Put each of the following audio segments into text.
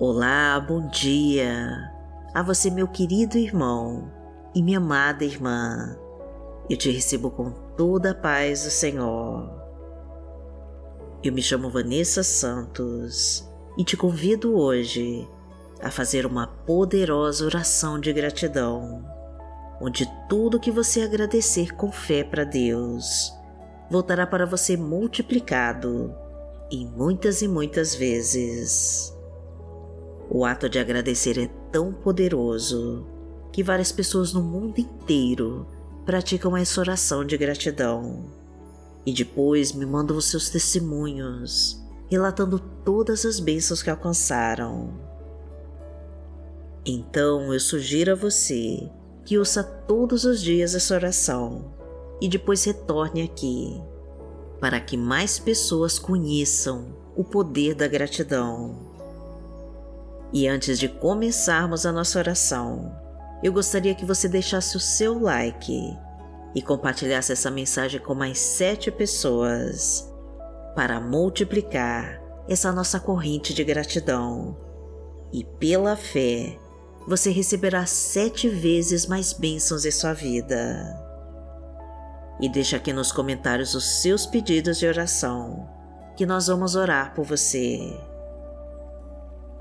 Olá, bom dia a você, meu querido irmão e minha amada irmã. Eu te recebo com toda a paz do Senhor. Eu me chamo Vanessa Santos e te convido hoje a fazer uma poderosa oração de gratidão, onde tudo que você agradecer com fé para Deus voltará para você multiplicado e muitas e muitas vezes. O ato de agradecer é tão poderoso que várias pessoas no mundo inteiro praticam essa oração de gratidão e depois me mandam seus testemunhos, relatando todas as bênçãos que alcançaram. Então eu sugiro a você que ouça todos os dias essa oração e depois retorne aqui para que mais pessoas conheçam o poder da gratidão. E antes de começarmos a nossa oração, eu gostaria que você deixasse o seu like e compartilhasse essa mensagem com mais sete pessoas para multiplicar essa nossa corrente de gratidão. E pela fé, você receberá sete vezes mais bênçãos em sua vida e deixa aqui nos comentários os seus pedidos de oração, que nós vamos orar por você.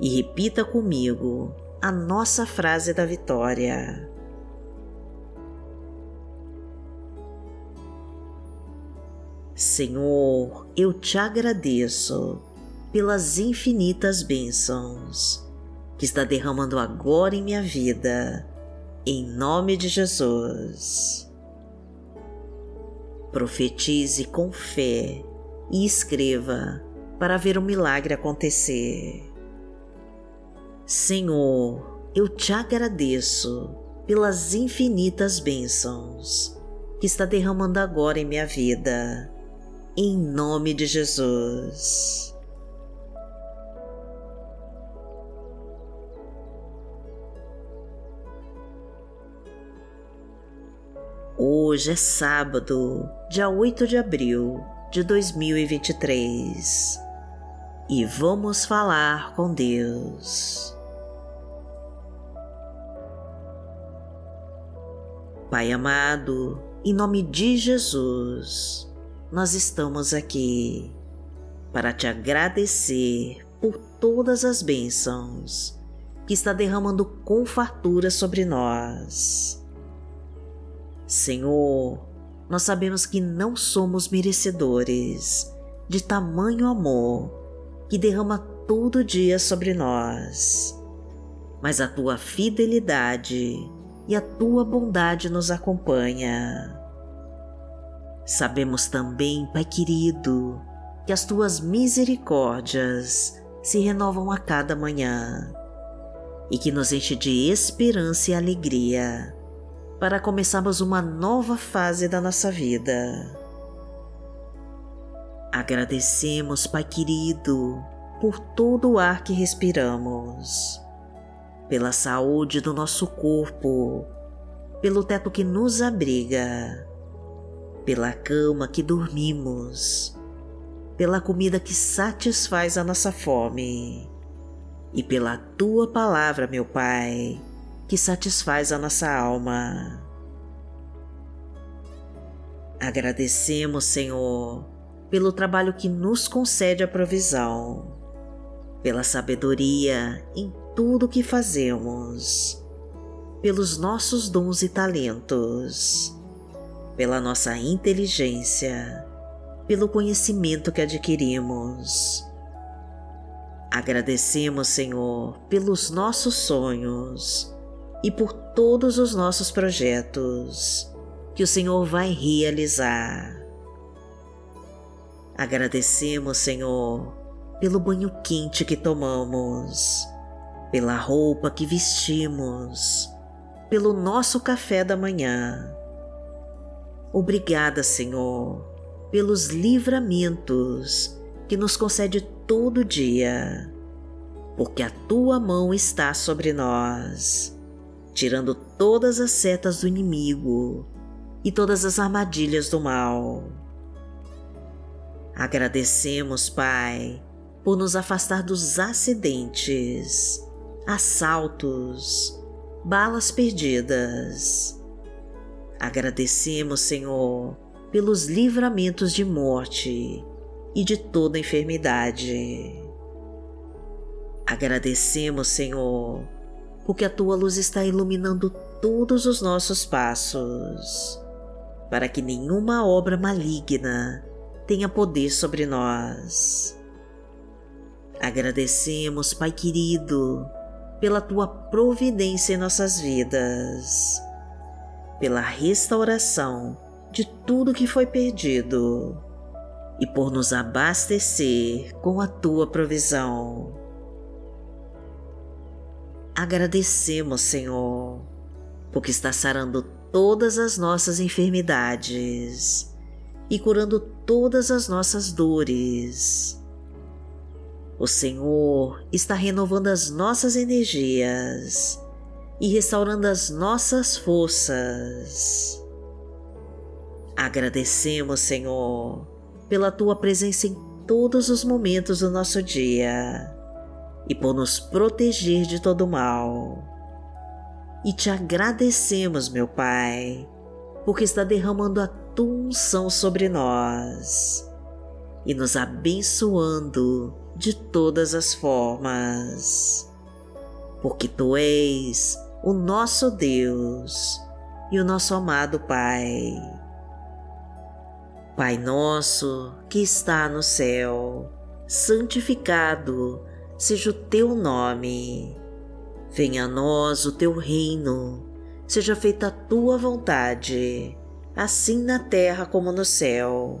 E repita comigo a nossa frase da vitória. Senhor, eu te agradeço pelas infinitas bênçãos que está derramando agora em minha vida, em nome de Jesus profetize com fé e escreva para ver o milagre acontecer. Senhor, eu te agradeço pelas infinitas bênçãos que está derramando agora em minha vida, em nome de Jesus. Hoje é sábado, dia 8 de abril de 2023 e vamos falar com Deus. Pai amado, em nome de Jesus, nós estamos aqui para te agradecer por todas as bênçãos que está derramando com fartura sobre nós. Senhor, nós sabemos que não somos merecedores de tamanho amor que derrama todo dia sobre nós, mas a tua fidelidade e a tua bondade nos acompanha. Sabemos também, Pai querido, que as tuas misericórdias se renovam a cada manhã e que nos enche de esperança e alegria para começarmos uma nova fase da nossa vida. Agradecemos, Pai querido, por todo o ar que respiramos, pela saúde do nosso corpo, pelo teto que nos abriga, pela cama que dormimos, pela comida que satisfaz a nossa fome e pela tua palavra, meu Pai que satisfaz a nossa alma. Agradecemos, Senhor, pelo trabalho que nos concede a provisão, pela sabedoria em tudo que fazemos, pelos nossos dons e talentos, pela nossa inteligência, pelo conhecimento que adquirimos. Agradecemos, Senhor, pelos nossos sonhos e por todos os nossos projetos que o Senhor vai realizar. Agradecemos, Senhor, pelo banho quente que tomamos, pela roupa que vestimos, pelo nosso café da manhã. Obrigada, Senhor, pelos livramentos que nos concede todo dia, porque a tua mão está sobre nós tirando todas as setas do inimigo e todas as armadilhas do mal. Agradecemos, Pai, por nos afastar dos acidentes, assaltos, balas perdidas. Agradecemos, Senhor, pelos livramentos de morte e de toda enfermidade. Agradecemos, Senhor, porque a tua luz está iluminando todos os nossos passos, para que nenhuma obra maligna tenha poder sobre nós. Agradecemos, Pai querido, pela tua providência em nossas vidas, pela restauração de tudo que foi perdido e por nos abastecer com a tua provisão. Agradecemos, Senhor, porque está sarando todas as nossas enfermidades e curando todas as nossas dores. O Senhor está renovando as nossas energias e restaurando as nossas forças. Agradecemos, Senhor, pela tua presença em todos os momentos do nosso dia e por nos proteger de todo mal. E te agradecemos, meu Pai, porque está derramando a tua unção sobre nós e nos abençoando de todas as formas. Porque tu és o nosso Deus e o nosso amado Pai. Pai nosso que está no céu, santificado seja o teu nome. Venha a nós o teu reino, seja feita a tua vontade, assim na terra como no céu.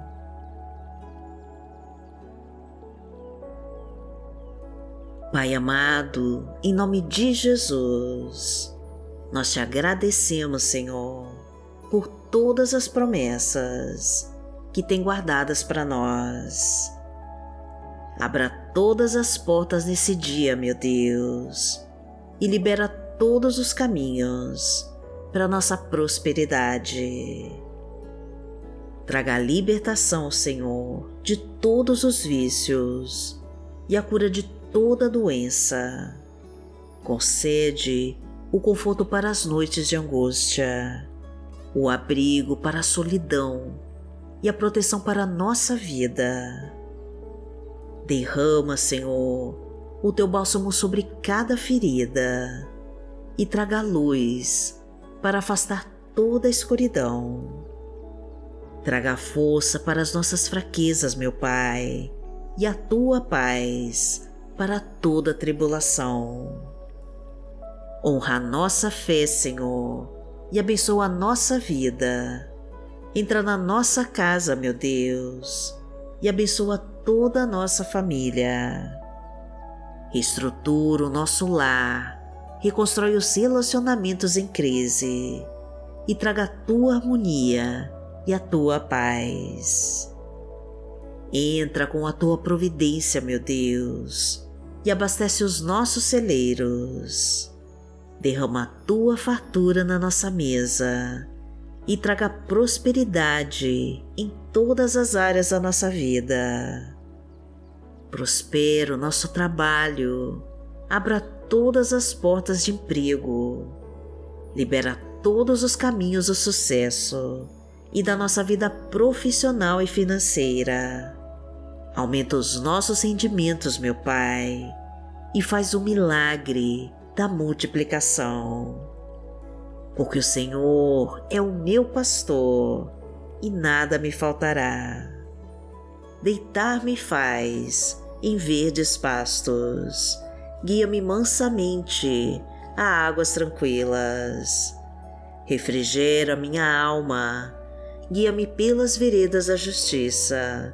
Pai amado, em nome de Jesus, nós te agradecemos, Senhor, por todas as promessas que tem guardadas para nós Abra todas as portas nesse dia, meu Deus, e libera todos os caminhos para nossa prosperidade. Traga a libertação, Senhor, de todos os vícios e a cura de toda doença. Concede o conforto para as noites de angústia, o abrigo para a solidão e a proteção para a nossa vida Derrama, Senhor, o teu bálsamo sobre cada ferida e traga luz para afastar toda a escuridão. Traga força para as nossas fraquezas, meu Pai, e a tua paz para toda tribulação. Honra a nossa fé, Senhor, e abençoa a nossa vida. Entra na nossa casa, meu Deus, e abençoa toda a nossa família. Reestrutura o nosso lar, reconstrói os relacionamentos em crise e traga a tua harmonia e a tua paz. Entra com a tua providência, meu Deus, e abastece os nossos celeiros. Derrama a tua fartura na nossa mesa e traga prosperidade em todas as áreas da nossa vida. Prospera o nosso trabalho, abra todas as portas de emprego, libera todos os caminhos do sucesso e da nossa vida profissional e financeira. Aumenta os nossos rendimentos, meu Pai, e faz o milagre da multiplicação porque o Senhor é o meu pastor e nada me faltará. Deitar-me faz em verdes pastos, guia-me mansamente a águas tranquilas. Refrigera minha alma, guia-me pelas veredas da justiça,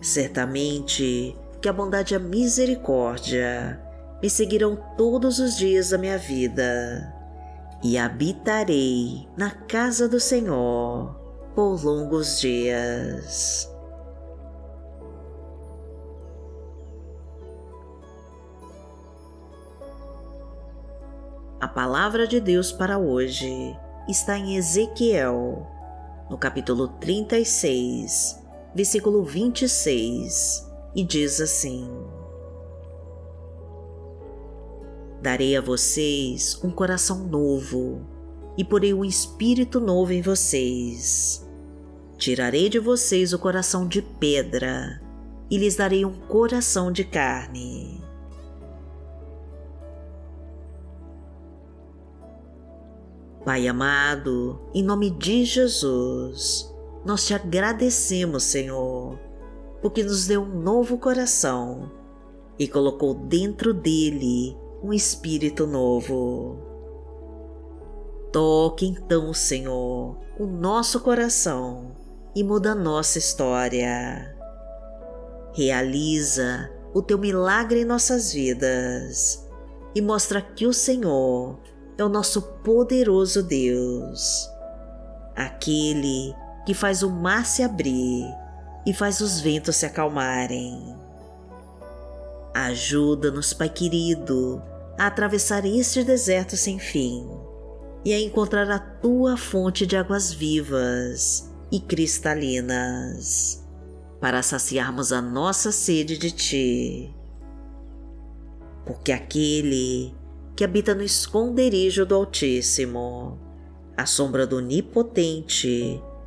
Certamente que a bondade e a misericórdia me seguirão todos os dias da minha vida e habitarei na casa do Senhor por longos dias. A palavra de Deus para hoje está em Ezequiel, no capítulo 36, versículo 26 e diz assim: Darei a vocês um coração novo e porei um espírito novo em vocês. Tirarei de vocês o coração de pedra e lhes darei um coração de carne. Pai amado, em nome de Jesus, nós te agradecemos, Senhor porque nos deu um novo coração e colocou dentro dele um espírito novo. Toque então, Senhor, o nosso coração e muda nossa história. Realiza o teu milagre em nossas vidas e mostra que o Senhor é o nosso poderoso Deus, aquele que faz o mar se abrir e faz os ventos se acalmarem. Ajuda-nos, Pai querido, a atravessar este deserto sem fim e a encontrar a tua fonte de águas vivas e cristalinas, para saciarmos a nossa sede de ti. Porque aquele que habita no esconderijo do Altíssimo, à sombra do Onipotente,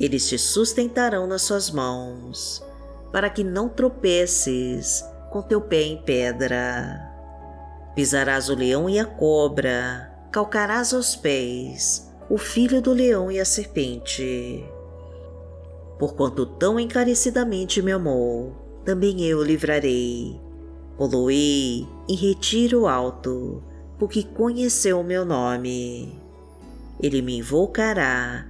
Eles te sustentarão nas suas mãos, para que não tropeces com teu pé em pedra. Pisarás o leão e a cobra, calcarás aos pés o filho do leão e a serpente. Porquanto tão encarecidamente me amou, também eu o livrarei. Poloei em retiro alto, porque conheceu o meu nome. Ele me invocará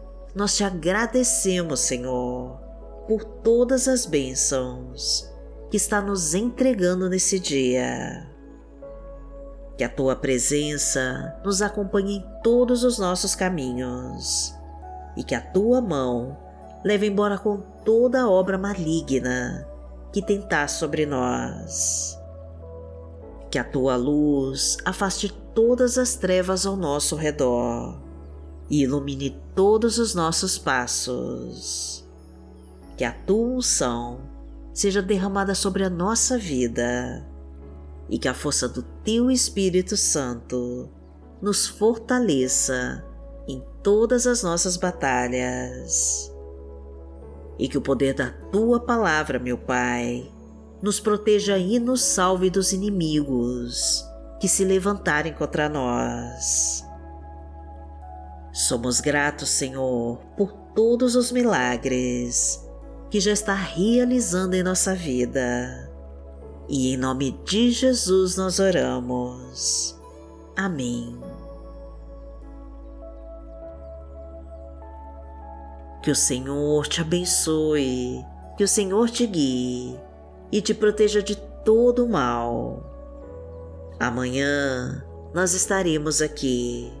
nós te agradecemos, Senhor, por todas as bênçãos que está nos entregando nesse dia. Que a tua presença nos acompanhe em todos os nossos caminhos e que a tua mão leve embora com toda a obra maligna que tentar sobre nós. Que a tua luz afaste todas as trevas ao nosso redor e ilumine todos os nossos passos. Que a tua unção seja derramada sobre a nossa vida e que a força do teu Espírito Santo nos fortaleça em todas as nossas batalhas. E que o poder da tua palavra, meu Pai, nos proteja e nos salve dos inimigos que se levantarem contra nós. Somos gratos, Senhor, por todos os milagres que já está realizando em nossa vida. E em nome de Jesus nós oramos. Amém. Que o Senhor te abençoe, que o Senhor te guie e te proteja de todo o mal. Amanhã nós estaremos aqui,